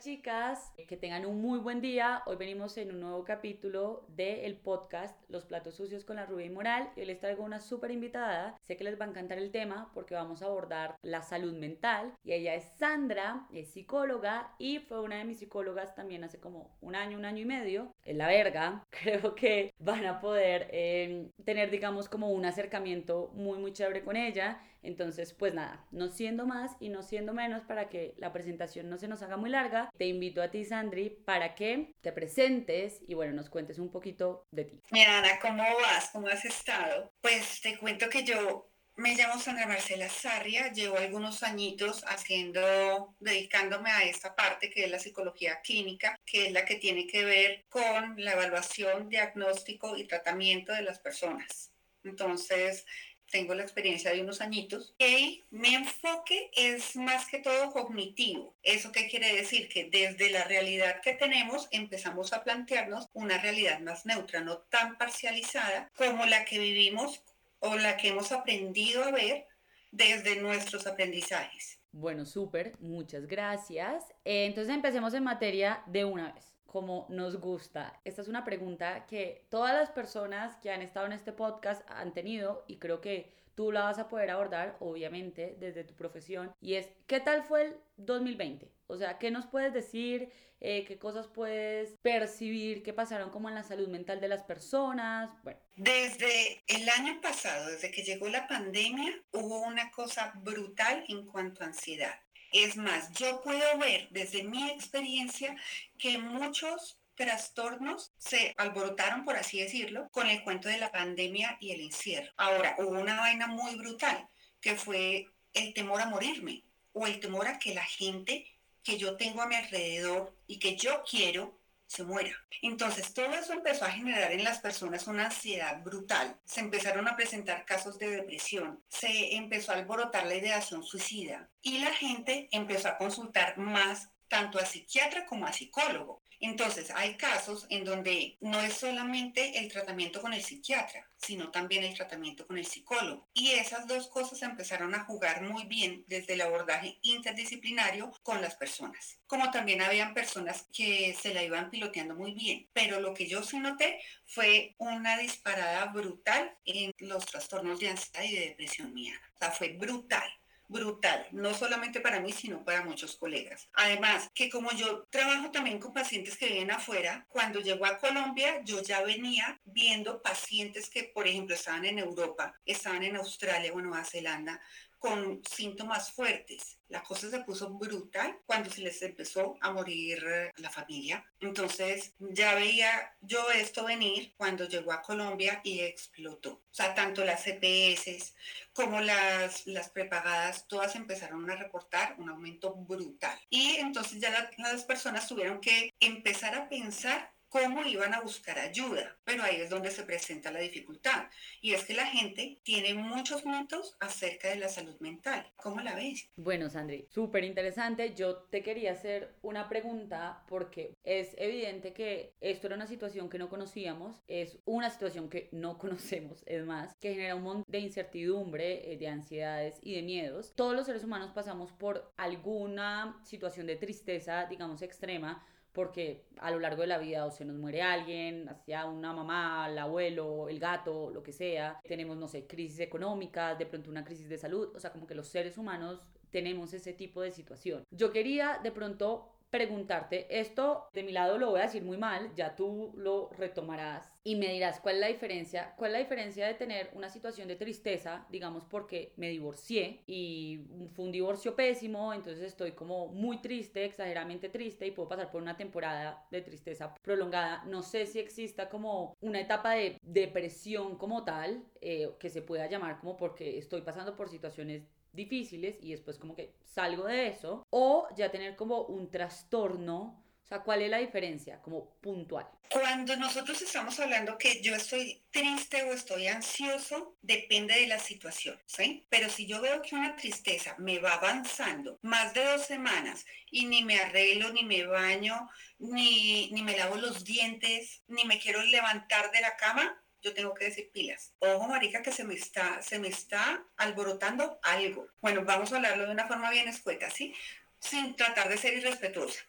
Chicas, que tengan un muy buen día. Hoy venimos en un nuevo capítulo del podcast Los platos sucios con la rubia y moral. Y les traigo una súper invitada. Sé que les va a encantar el tema porque vamos a abordar la salud mental. Y ella es Sandra, es psicóloga y fue una de mis psicólogas también hace como un año, un año y medio. En la verga, creo que van a poder eh, tener, digamos, como un acercamiento muy, muy chévere con ella. Entonces, pues nada, no siendo más y no siendo menos para que la presentación no se nos haga muy larga, te invito a ti, Sandri, para que te presentes y bueno, nos cuentes un poquito de ti. Mi Ana, ¿cómo vas? ¿Cómo has estado? Pues te cuento que yo me llamo Sandra Marcela Sarria, llevo algunos añitos haciendo, dedicándome a esta parte que es la psicología clínica, que es la que tiene que ver con la evaluación, diagnóstico y tratamiento de las personas. Entonces, tengo la experiencia de unos añitos y mi enfoque es más que todo cognitivo. ¿Eso qué quiere decir? Que desde la realidad que tenemos empezamos a plantearnos una realidad más neutra, no tan parcializada como la que vivimos o la que hemos aprendido a ver desde nuestros aprendizajes. Bueno, súper, muchas gracias. Eh, entonces empecemos en materia de una vez como nos gusta? Esta es una pregunta que todas las personas que han estado en este podcast han tenido y creo que tú la vas a poder abordar, obviamente, desde tu profesión. Y es, ¿qué tal fue el 2020? O sea, ¿qué nos puedes decir? Eh, ¿Qué cosas puedes percibir que pasaron como en la salud mental de las personas? Bueno. Desde el año pasado, desde que llegó la pandemia, hubo una cosa brutal en cuanto a ansiedad. Es más, yo puedo ver desde mi experiencia que muchos trastornos se alborotaron, por así decirlo, con el cuento de la pandemia y el encierro. Ahora, hubo una vaina muy brutal, que fue el temor a morirme o el temor a que la gente que yo tengo a mi alrededor y que yo quiero se muera. Entonces, todo eso empezó a generar en las personas una ansiedad brutal. Se empezaron a presentar casos de depresión, se empezó a alborotar la ideación suicida y la gente empezó a consultar más tanto a psiquiatra como a psicólogo. Entonces, hay casos en donde no es solamente el tratamiento con el psiquiatra, sino también el tratamiento con el psicólogo. Y esas dos cosas empezaron a jugar muy bien desde el abordaje interdisciplinario con las personas. Como también habían personas que se la iban piloteando muy bien. Pero lo que yo sí noté fue una disparada brutal en los trastornos de ansiedad y de depresión mía. O sea, fue brutal brutal, no solamente para mí, sino para muchos colegas. Además, que como yo trabajo también con pacientes que viven afuera, cuando llegó a Colombia, yo ya venía viendo pacientes que, por ejemplo, estaban en Europa, estaban en Australia o Nueva Zelanda, con síntomas fuertes. La cosa se puso brutal cuando se les empezó a morir eh, la familia. Entonces ya veía yo esto venir cuando llegó a Colombia y explotó. O sea, tanto las CPS como las, las prepagadas, todas empezaron a reportar un aumento brutal. Y entonces ya las personas tuvieron que empezar a pensar cómo iban a buscar ayuda, pero ahí es donde se presenta la dificultad. Y es que la gente tiene muchos mitos acerca de la salud mental. ¿Cómo la ves? Bueno, Sandri, súper interesante. Yo te quería hacer una pregunta porque es evidente que esto era una situación que no conocíamos, es una situación que no conocemos, es más, que genera un montón de incertidumbre, eh, de ansiedades y de miedos. Todos los seres humanos pasamos por alguna situación de tristeza, digamos, extrema porque a lo largo de la vida o se nos muere alguien, hacia una mamá, el abuelo, el gato, lo que sea, tenemos, no sé, crisis económicas, de pronto una crisis de salud, o sea, como que los seres humanos tenemos ese tipo de situación. Yo quería de pronto preguntarte, esto de mi lado lo voy a decir muy mal, ya tú lo retomarás y me dirás cuál es la diferencia, cuál es la diferencia de tener una situación de tristeza, digamos porque me divorcié y fue un divorcio pésimo, entonces estoy como muy triste, exageradamente triste y puedo pasar por una temporada de tristeza prolongada. No sé si exista como una etapa de depresión como tal, eh, que se pueda llamar como porque estoy pasando por situaciones difíciles y después como que salgo de eso, o ya tener como un trastorno, o sea, ¿cuál es la diferencia como puntual? Cuando nosotros estamos hablando que yo estoy triste o estoy ansioso, depende de la situación, ¿sí? Pero si yo veo que una tristeza me va avanzando más de dos semanas y ni me arreglo, ni me baño, ni, ni me lavo los dientes, ni me quiero levantar de la cama, yo tengo que decir pilas. Ojo, marica, que se me está, se me está alborotando algo. Bueno, vamos a hablarlo de una forma bien escueta, ¿sí? sin tratar de ser irrespetuosa.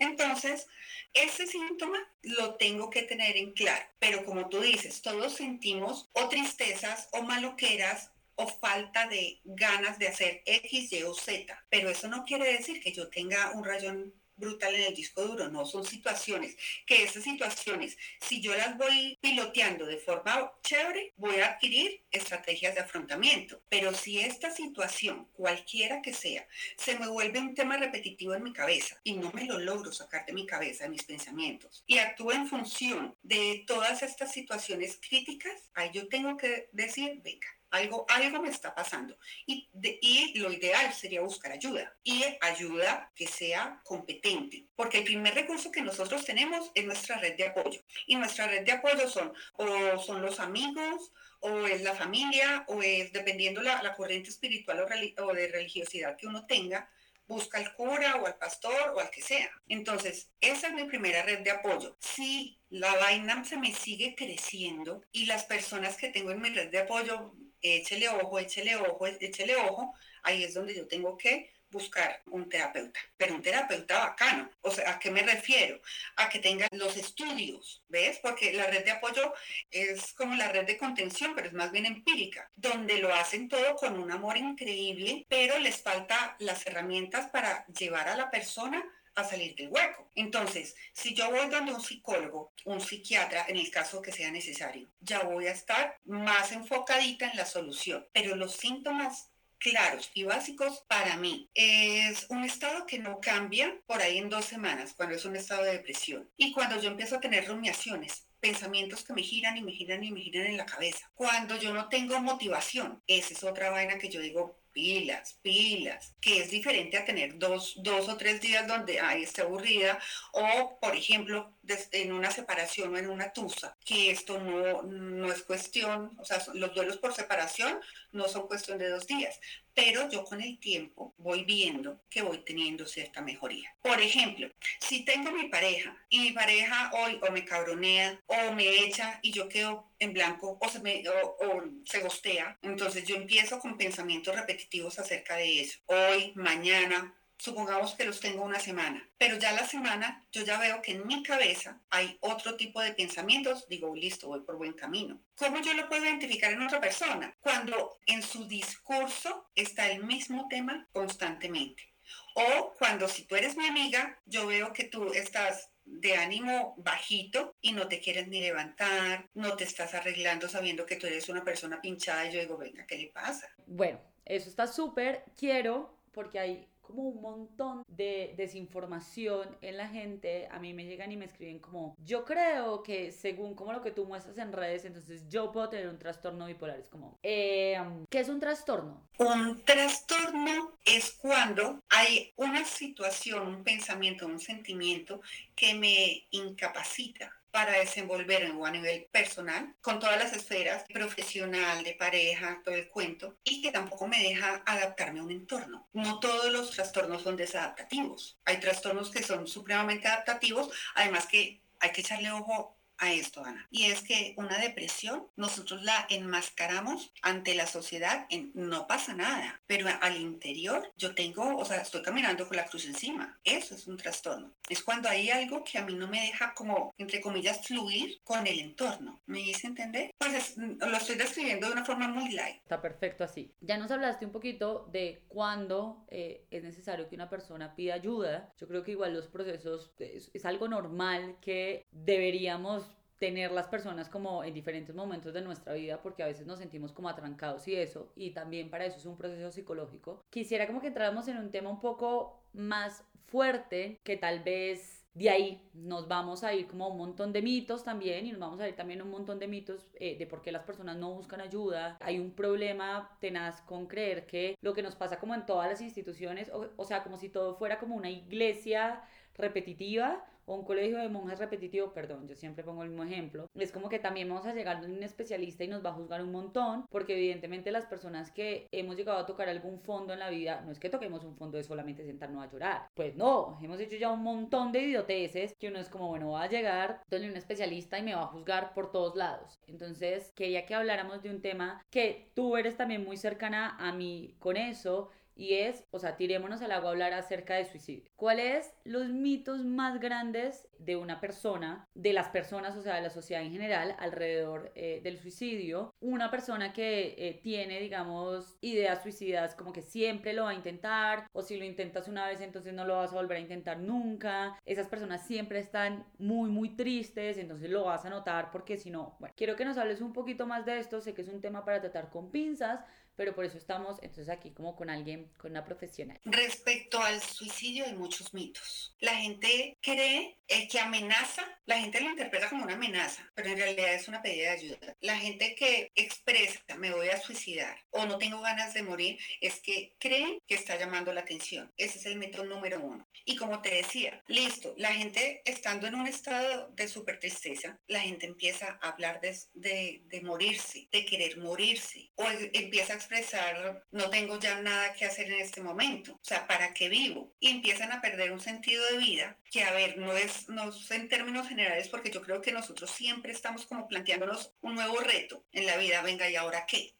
Entonces, ese síntoma lo tengo que tener en claro, pero como tú dices, todos sentimos o tristezas o maloqueras o falta de ganas de hacer X, Y o Z, pero eso no quiere decir que yo tenga un rayón brutal en el disco duro, no, son situaciones, que esas situaciones, si yo las voy piloteando de forma chévere, voy a adquirir estrategias de afrontamiento, pero si esta situación, cualquiera que sea, se me vuelve un tema repetitivo en mi cabeza y no me lo logro sacar de mi cabeza, de mis pensamientos, y actúo en función de todas estas situaciones críticas, ahí yo tengo que decir, venga, algo, algo me está pasando. Y, y lo ideal sería buscar ayuda. Y ayuda que sea competente. Porque el primer recurso que nosotros tenemos es nuestra red de apoyo. Y nuestra red de apoyo son o son los amigos, o es la familia, o es dependiendo la, la corriente espiritual o, o de religiosidad que uno tenga, busca al cura o al pastor o al que sea. Entonces, esa es mi primera red de apoyo. Si la vaina se me sigue creciendo y las personas que tengo en mi red de apoyo échele ojo, échele ojo, échele ojo, ahí es donde yo tengo que buscar un terapeuta, pero un terapeuta bacano. O sea, ¿a qué me refiero? A que tenga los estudios, ¿ves? Porque la red de apoyo es como la red de contención, pero es más bien empírica, donde lo hacen todo con un amor increíble, pero les falta las herramientas para llevar a la persona a salir del hueco. Entonces, si yo voy donde un psicólogo, un psiquiatra, en el caso que sea necesario, ya voy a estar más enfocadita en la solución. Pero los síntomas claros y básicos para mí es un estado que no cambia por ahí en dos semanas, cuando es un estado de depresión. Y cuando yo empiezo a tener rumiaciones, pensamientos que me giran y me giran y me giran en la cabeza. Cuando yo no tengo motivación, esa es otra vaina que yo digo, pilas, pilas, que es diferente a tener dos, dos o tres días donde, ay, esté aburrida, o, por ejemplo, en una separación o en una tusa, que esto no, no es cuestión, o sea, los duelos por separación no son cuestión de dos días, pero yo con el tiempo voy viendo que voy teniendo cierta mejoría. Por ejemplo, si tengo mi pareja y mi pareja hoy o me cabronea o me echa y yo quedo en blanco o se, me, o, se gostea, entonces yo empiezo con pensamientos repetitivos acerca de eso. Hoy, mañana, supongamos que los tengo una semana, pero ya la semana yo ya veo que en mi cabeza hay otro tipo de pensamientos, digo, listo, voy por buen camino. ¿Cómo yo lo puedo identificar en otra persona? Cuando en su discurso está el mismo tema constantemente. O cuando si tú eres mi amiga, yo veo que tú estás de ánimo bajito y no te quieres ni levantar, no te estás arreglando sabiendo que tú eres una persona pinchada y yo digo, venga, ¿qué le pasa? Bueno, eso está súper, quiero, porque hay como un montón de desinformación en la gente. A mí me llegan y me escriben como, yo creo que según como lo que tú muestras en redes, entonces yo puedo tener un trastorno bipolar. Es como, eh, ¿qué es un trastorno? Un trastorno es cuando hay una situación, un pensamiento, un sentimiento que me incapacita para desenvolverme a nivel personal, con todas las esferas, profesional, de pareja, todo el cuento, y que tampoco me deja adaptarme a un entorno. No todos los trastornos son desadaptativos. Hay trastornos que son supremamente adaptativos, además que hay que echarle ojo a esto, Ana. Y es que una depresión nosotros la enmascaramos ante la sociedad en no pasa nada, pero al interior yo tengo, o sea, estoy caminando con la cruz encima. Eso es un trastorno. Es cuando hay algo que a mí no me deja como, entre comillas, fluir con el entorno. ¿Me hice entender? Pues lo estoy describiendo de una forma muy light. Está perfecto así. Ya nos hablaste un poquito de cuándo eh, es necesario que una persona pida ayuda. Yo creo que igual los procesos es algo normal que deberíamos tener las personas como en diferentes momentos de nuestra vida porque a veces nos sentimos como atrancados y eso y también para eso es un proceso psicológico. Quisiera como que entráramos en un tema un poco más fuerte que tal vez de ahí nos vamos a ir como un montón de mitos también y nos vamos a ir también un montón de mitos eh, de por qué las personas no buscan ayuda. Hay un problema tenaz con creer que lo que nos pasa como en todas las instituciones, o, o sea, como si todo fuera como una iglesia repetitiva o un colegio de monjas repetitivo, perdón, yo siempre pongo el mismo ejemplo, es como que también vamos a llegar a un especialista y nos va a juzgar un montón, porque evidentemente las personas que hemos llegado a tocar algún fondo en la vida, no es que toquemos un fondo de solamente sentarnos a llorar, pues no, hemos hecho ya un montón de idioteces que uno es como, bueno, va a llegar donde un especialista y me va a juzgar por todos lados. Entonces, quería que habláramos de un tema que tú eres también muy cercana a mí con eso y es, o sea, tirémonos al agua a hablar acerca de suicidio. ¿Cuáles los mitos más grandes de una persona, de las personas, o sea, de la sociedad en general, alrededor eh, del suicidio? Una persona que eh, tiene, digamos, ideas suicidas como que siempre lo va a intentar, o si lo intentas una vez, entonces no lo vas a volver a intentar nunca. Esas personas siempre están muy, muy tristes, entonces lo vas a notar porque si no, bueno, quiero que nos hables un poquito más de esto, sé que es un tema para tratar con pinzas, pero por eso estamos entonces aquí como con alguien, con una profesional. Respecto al suicidio hay muchos mitos. La gente cree eh, que amenaza, la gente lo interpreta como una amenaza, pero en realidad es una pedida de ayuda. La gente que expresa me voy a suicidar o no tengo ganas de morir es que cree que está llamando la atención. Ese es el mito número uno. Y como te decía, listo, la gente estando en un estado de súper tristeza, la gente empieza a hablar de, de, de morirse, de querer morirse, o empieza a expresar, no tengo ya nada que hacer en este momento, o sea, ¿para qué vivo? Y empiezan a perder un sentido de vida que, a ver, no es, no en términos generales, porque yo creo que nosotros siempre estamos como planteándonos un nuevo reto en la vida, venga, ¿y ahora qué?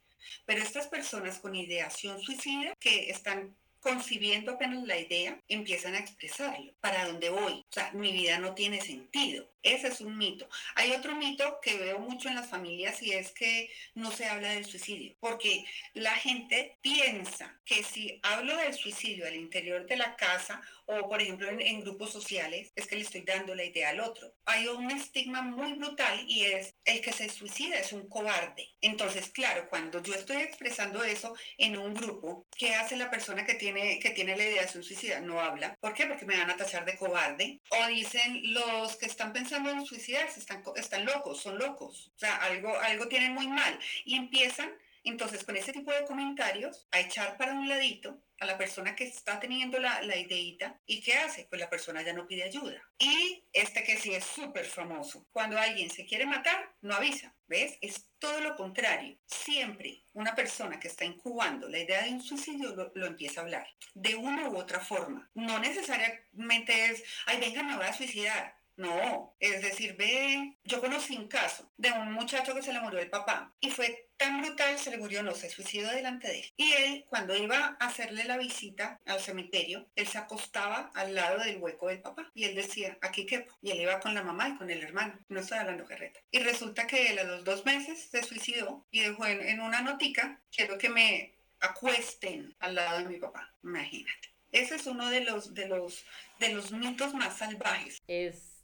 Pero estas personas con ideación suicida que están concibiendo apenas la idea, empiezan a expresarlo. ¿Para dónde voy? O sea, mi vida no tiene sentido. Ese es un mito. Hay otro mito que veo mucho en las familias y es que no se habla del suicidio, porque la gente piensa que si hablo del suicidio al interior de la casa o por ejemplo en, grupos sociales, es que le estoy dando la idea al otro. Hay un estigma muy brutal y es el que se suicida es un cobarde. Entonces, claro, cuando yo estoy expresando eso en un grupo, ¿qué hace la persona que tiene, que tiene la idea de suicida? No habla. ¿Por qué? Porque me van a tachar de cobarde. O dicen los que están pensando están, están locos, son locos. O sea, algo, algo tienen muy mal. Y empiezan entonces, con ese tipo de comentarios, a echar para un ladito a la persona que está teniendo la, la ideita y ¿qué hace? Pues la persona ya no pide ayuda. Y este que sí es súper famoso, cuando alguien se quiere matar, no avisa, ¿ves? Es todo lo contrario. Siempre una persona que está incubando la idea de un suicidio lo, lo empieza a hablar, de una u otra forma. No necesariamente es, ay, venga, me voy a suicidar. No, es decir, ve, yo conocí un caso de un muchacho que se le murió el papá y fue tan brutal, se le murió, no, se suicidó delante de él. Y él, cuando iba a hacerle la visita al cementerio, él se acostaba al lado del hueco del papá y él decía, aquí quepo. Y él iba con la mamá y con el hermano, no estoy hablando carreta. Y resulta que él a los dos meses se suicidó y dejó en, en una notica, quiero que me acuesten al lado de mi papá, imagínate. Ese es uno de los, de los, de los mitos más salvajes. Es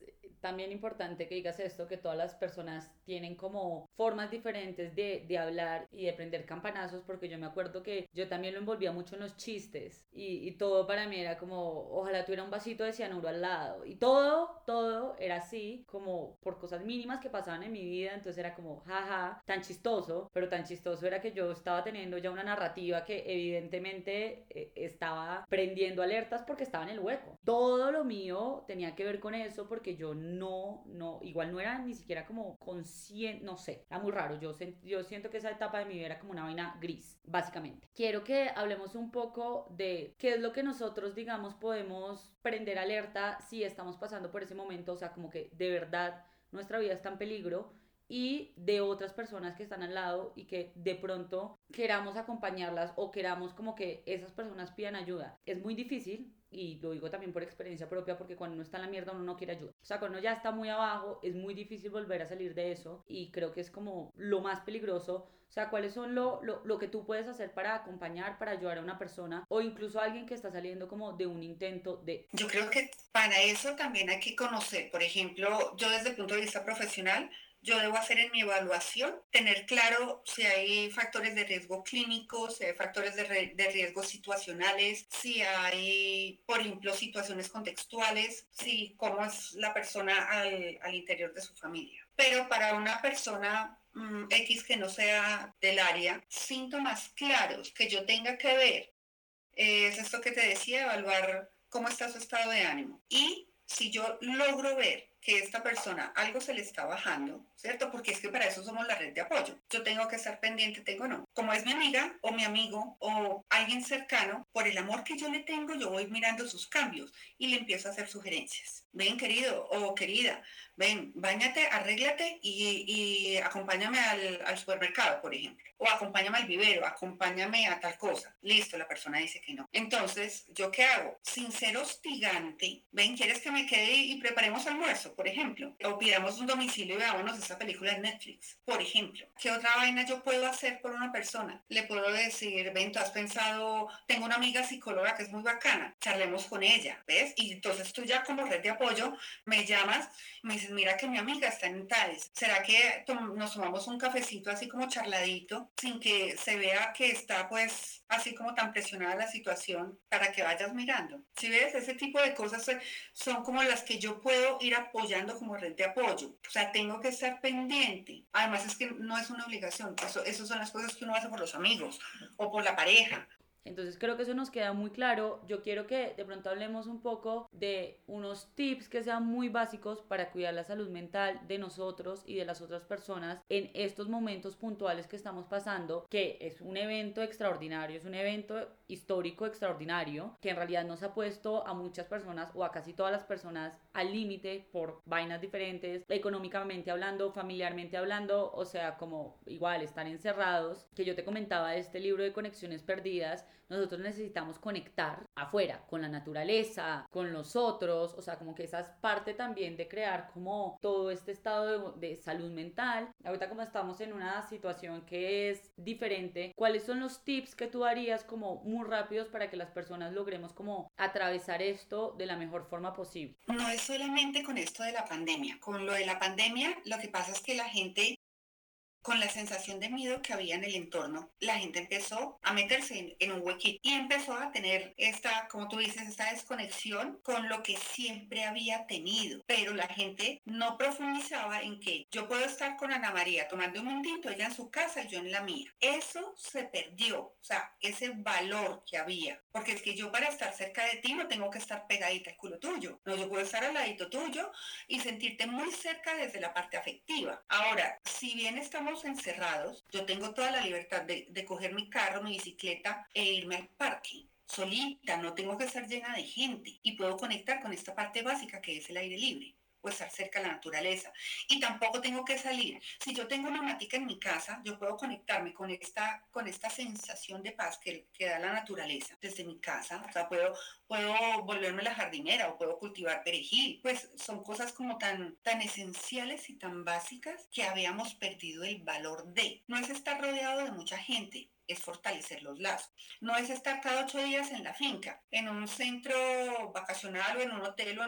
también importante que digas esto, que todas las personas tienen como formas diferentes de, de, hablar y de prender campanazos, porque yo me acuerdo que yo también lo envolvía mucho en los chistes y, y, todo para mí era como, ojalá tuviera un vasito de cianuro al lado. Y todo, todo era así, como por cosas mínimas que pasaban en mi vida, entonces era como, jaja, tan chistoso, pero tan chistoso era que yo estaba teniendo ya una narrativa que evidentemente eh, estaba prendiendo alertas porque estaba en el hueco. Todo lo mío tenía que ver con eso porque yo no, no, igual no era ni siquiera como consciente, no sé, era muy raro. Yo, yo siento que esa etapa de mi vida era como una vaina gris, básicamente. Quiero que hablemos un poco de qué es lo que nosotros, digamos, podemos prender alerta si estamos pasando por ese momento, o sea, como que de verdad nuestra vida está en peligro y de otras personas que están al lado y que de pronto queramos acompañarlas o queramos como que esas personas pidan ayuda. Es muy difícil, y lo digo también por experiencia propia, porque cuando uno está en la mierda uno no quiere ayuda. O sea, cuando uno ya está muy abajo, es muy difícil volver a salir de eso y creo que es como lo más peligroso. O sea, ¿cuáles son lo, lo, lo, que tú puedes hacer para acompañar, para ayudar a una persona o incluso a alguien que está saliendo como de un intento de... Yo creo que para eso también hay que conocer, por ejemplo, yo desde el punto de vista profesional, yo debo hacer en mi evaluación, tener claro si hay factores de riesgo clínicos, si hay factores de, de, riesgo situacionales, si hay, por ejemplo, situaciones contextuales, si cómo es la persona al, al interior de su familia. Pero para una persona mmm, X que no sea del área, síntomas claros que yo tenga que ver, es esto que te decía, evaluar cómo está su estado de ánimo. Y si yo logro ver que esta persona algo se le está bajando, ¿cierto? Porque es que para eso somos la red de apoyo. Yo tengo que estar pendiente, tengo no. Como es mi amiga o mi amigo o alguien cercano, por el amor que yo le tengo, yo voy mirando sus cambios y le empiezo a hacer sugerencias. Ven, querido o querida, ven, bañate, arréglate y, acompáñame al, al, supermercado, por ejemplo. O acompáñame al vivero, acompáñame a tal cosa. Listo, la persona dice que no. Entonces, ¿yo qué hago? Sin ser hostigante, ven, ¿quieres que me quede y preparemos almuerzo, por ejemplo? O pidamos un domicilio y veámonos esa película en Netflix, por ejemplo. ¿Qué otra vaina yo puedo hacer por una persona? Le puedo decir, ven, tú has pensado, tengo una amiga psicóloga que es muy bacana, charlemos con ella, ¿ves? Y entonces tú ya como red de apoyo me llamas, me dices, mira que mi amiga está en Tales, ¿será que nos tomamos un cafecito así como charladito, sin que se vea que está pues así como tan presionada la situación para que vayas mirando? Si ves, ese tipo de cosas son como las que yo puedo ir apoyando como red de apoyo. O sea, tengo que estar pendiente. Además es que no es una obligación, eso son las cosas que uno hace por los amigos o por la pareja entonces creo que eso nos queda muy claro. Yo quiero que de pronto hablemos un poco de unos tips que sean muy básicos para cuidar la salud mental de nosotros y de las otras personas en estos momentos puntuales que estamos pasando, que es un evento extraordinario, es un evento histórico extraordinario, que en realidad nos ha puesto a muchas personas o a casi todas las personas al límite por vainas diferentes, económicamente hablando, familiarmente hablando, o sea, como igual están encerrados, que yo te comentaba de este libro de conexiones perdidas, nosotros necesitamos conectar afuera, con la naturaleza, con los otros, o sea, como que esa es parte también de crear como todo este estado de, de salud mental. Ahorita como estamos en una situación que es diferente, ¿cuáles son los tips que tú darías como muy rápidos para que las personas logremos como atravesar esto de la mejor forma posible? No es solamente con esto de la pandemia, con lo de la pandemia lo que pasa es que la gente con la sensación de miedo que había en el entorno, la gente empezó a meterse en, un huequito y empezó a tener esta, como tú dices, esta desconexión con lo que siempre había tenido. Pero la gente no profundizaba en que yo puedo estar con Ana María tomando un momentito, ella en su casa y yo en la mía. Eso se perdió, o sea, ese valor que había. Porque es que yo para estar cerca de ti no tengo que estar pegadita al culo tuyo. No, yo puedo estar al ladito tuyo y sentirte muy cerca desde la parte afectiva. Ahora, si bien estamos encerrados, yo tengo toda la libertad de, de coger mi carro, mi bicicleta e irme al parque solita, no tengo que estar llena de gente y puedo conectar con esta parte básica que es el aire libre o estar cerca de la naturaleza. Y tampoco tengo que salir. Si yo tengo una matica en mi casa, yo puedo conectarme con esta, con esta sensación de paz que, que da la naturaleza desde mi casa. O sea, puedo, puedo volverme la jardinera o puedo cultivar perejil. Pues son cosas como tan, tan esenciales y tan básicas que habíamos perdido el valor de. No es estar rodeado de mucha gente, es fortalecer los lazos. No es estar cada ocho días en la finca, en un centro vacacional o en un hotel,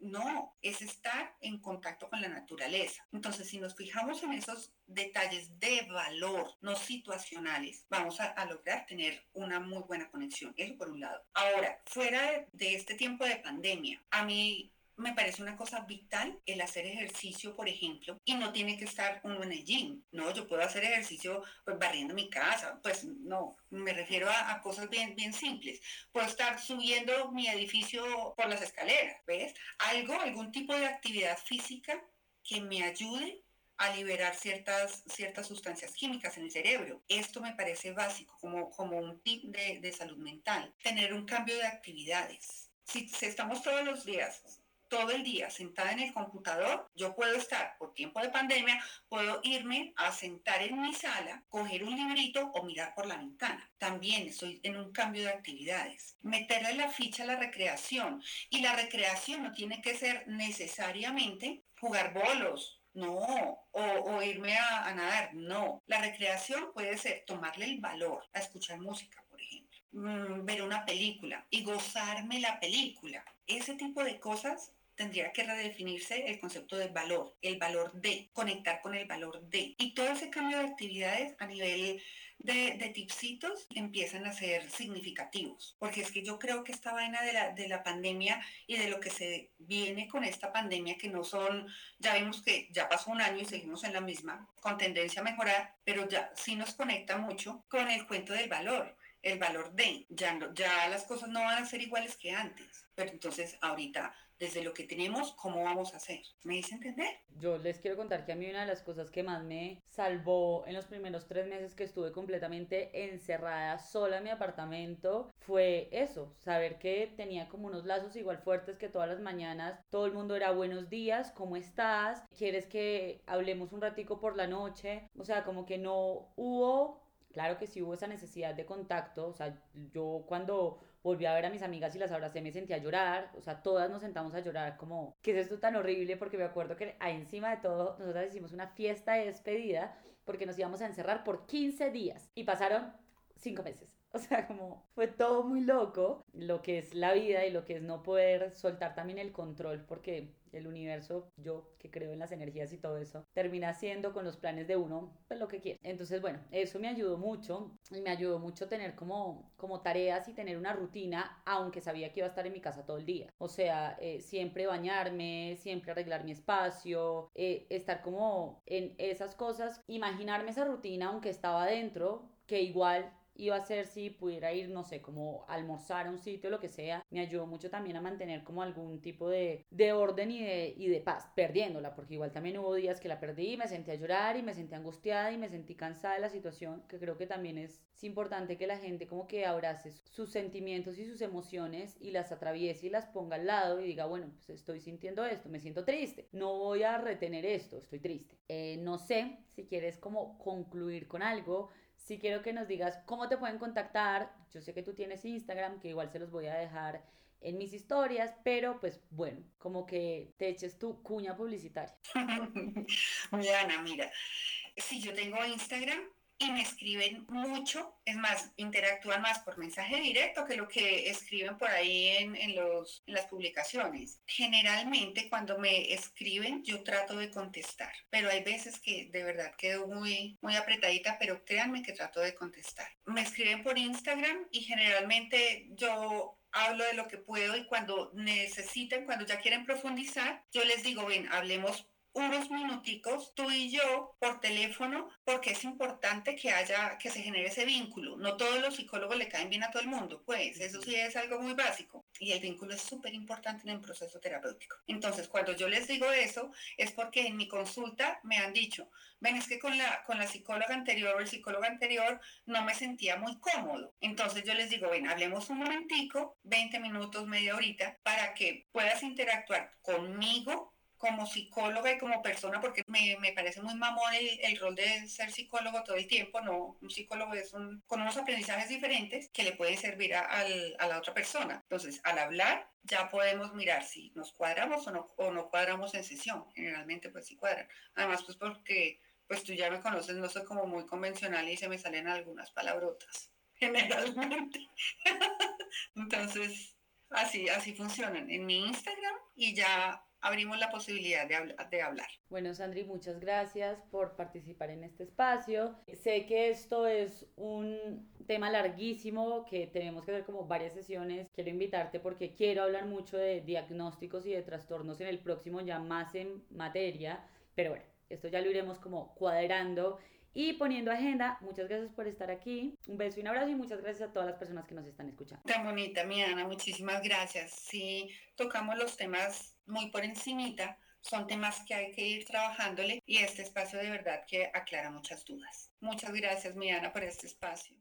no, es estar en contacto con la naturaleza. Entonces, si nos fijamos en esos detalles de valor, no situacionales, vamos a, lograr tener una muy buena conexión. Eso por un lado. Ahora, fuera de este tiempo de pandemia, a mí me parece una cosa vital el hacer ejercicio, por ejemplo, y no tiene que estar uno en el gym. No, yo puedo hacer ejercicio pues barriendo mi casa, pues no, me refiero a, cosas bien, bien simples. Puedo estar subiendo mi edificio por las escaleras, ¿ves? Algo, algún tipo de actividad física que me ayude a liberar ciertas, ciertas sustancias químicas en el cerebro. Esto me parece básico como, como un tip de, de salud mental. Tener un cambio de actividades. Si, si estamos todos los días todo el día sentada en el computador, yo puedo estar, por tiempo de pandemia, puedo irme a sentar en mi sala, coger un librito o mirar por la ventana. También estoy en un cambio de actividades. Meterle la ficha a la recreación. Y la recreación no tiene que ser necesariamente jugar bolos, no, o, irme a, nadar, no. La recreación puede ser tomarle el valor a escuchar música, por ejemplo, mm, ver una película y gozarme la película. Ese tipo de cosas tendría que redefinirse el concepto de valor, el valor de, conectar con el valor de. Y todo ese cambio de actividades a nivel de, tipsitos empiezan a ser significativos, porque es que yo creo que esta vaina de la, de la pandemia y de lo que se viene con esta pandemia, que no son, ya vimos que ya pasó un año y seguimos en la misma, con tendencia a mejorar, pero ya sí nos conecta mucho con el cuento del valor el valor de, ya, no, ya las cosas no van a ser iguales que antes, pero entonces ahorita desde lo que tenemos, ¿cómo vamos a hacer? ¿Me dice entender? Yo les quiero contar que a mí una de las cosas que más me salvó en los primeros tres meses que estuve completamente encerrada sola en mi apartamento fue eso, saber que tenía como unos lazos igual fuertes que todas las mañanas todo el mundo era buenos días, ¿cómo estás? ¿Quieres que hablemos un ratico por la noche? O sea, como que no hubo Claro que sí hubo esa necesidad de contacto, o sea, yo cuando volví a ver a mis amigas y las abracé me sentía a llorar, o sea, todas nos sentamos a llorar como, ¿qué es esto tan horrible? Porque me acuerdo que ahí encima de todo, nosotras hicimos una fiesta de despedida porque nos íbamos a encerrar por 15 días y pasaron 5 meses. O sea, como fue todo muy loco, lo que es la vida y lo que es no poder soltar también el control, porque el universo, yo que creo en las energías y todo eso, termina siendo con los planes de uno pues lo que quiere. Entonces, bueno, eso me ayudó mucho y me ayudó mucho tener como, como tareas y tener una rutina, aunque sabía que iba a estar en mi casa todo el día. O sea, eh, siempre bañarme, siempre arreglar mi espacio, eh, estar como en esas cosas, imaginarme esa rutina aunque estaba adentro, que igual iba a ser si pudiera ir, no sé, como almorzar a un sitio, lo que sea, me ayudó mucho también a mantener como algún tipo de, de orden y de, y de paz, perdiéndola, porque igual también hubo días que la perdí y me sentí a llorar y me sentí angustiada y me sentí cansada de la situación, que creo que también es, es importante que la gente como que abrace sus sentimientos y sus emociones y las atraviese y las ponga al lado y diga, bueno, pues estoy sintiendo esto, me siento triste, no voy a retener esto, estoy triste. Eh, no sé si quieres como concluir con algo, si quiero que nos digas cómo te pueden contactar. Yo sé que tú tienes Instagram, que igual se los voy a dejar en mis historias, pero pues bueno, como que te eches tu cuña publicitaria. Ana, mira, si yo tengo Instagram, y me escriben mucho, es más, interactúan más por mensaje directo que lo que escriben por ahí en, en, los, en las publicaciones. Generalmente cuando me escriben yo trato de contestar, pero hay veces que de verdad quedo muy, muy apretadita, pero créanme que trato de contestar. Me escriben por Instagram y generalmente yo hablo de lo que puedo y cuando necesitan, cuando ya quieren profundizar, yo les digo, ven, hablemos unos minuticos tú y yo por teléfono porque es importante que haya que se genere ese vínculo. No todos los psicólogos le caen bien a todo el mundo, pues eso sí es algo muy básico y el vínculo es súper importante en el proceso terapéutico. Entonces, cuando yo les digo eso es porque en mi consulta me han dicho, ven, es que con la con la psicóloga anterior o el psicólogo anterior no me sentía muy cómodo. Entonces yo les digo, ven, hablemos un momentico, 20 minutos, media horita para que puedas interactuar conmigo como psicóloga y como persona, porque me, me parece muy mamón el, el, rol de ser psicólogo todo el tiempo, no, un psicólogo es un, con unos aprendizajes diferentes que le pueden servir a, a, la otra persona. Entonces, al hablar, ya podemos mirar si nos cuadramos o no, o no cuadramos en sesión. Generalmente, pues sí cuadran. Además, pues porque pues tú ya me conoces, no soy como muy convencional y se me salen algunas palabrotas, generalmente. Entonces, así, así funcionan en mi Instagram y ya abrimos la posibilidad de, de, hablar. Bueno, Sandri, muchas gracias por participar en este espacio. Sé que esto es un tema larguísimo que tenemos que hacer como varias sesiones. Quiero invitarte porque quiero hablar mucho de diagnósticos y de trastornos en el próximo, ya más en materia. Pero bueno, esto ya lo iremos como cuadrando y poniendo agenda. Muchas gracias por estar aquí. Un beso y un abrazo y muchas gracias a todas las personas que nos están escuchando. Tan bonita, mi Ana, muchísimas gracias. Sí, tocamos los temas muy por encimita. Son temas que hay que ir trabajándole y este espacio de verdad que aclara muchas dudas. Muchas gracias, mi Ana, por este espacio.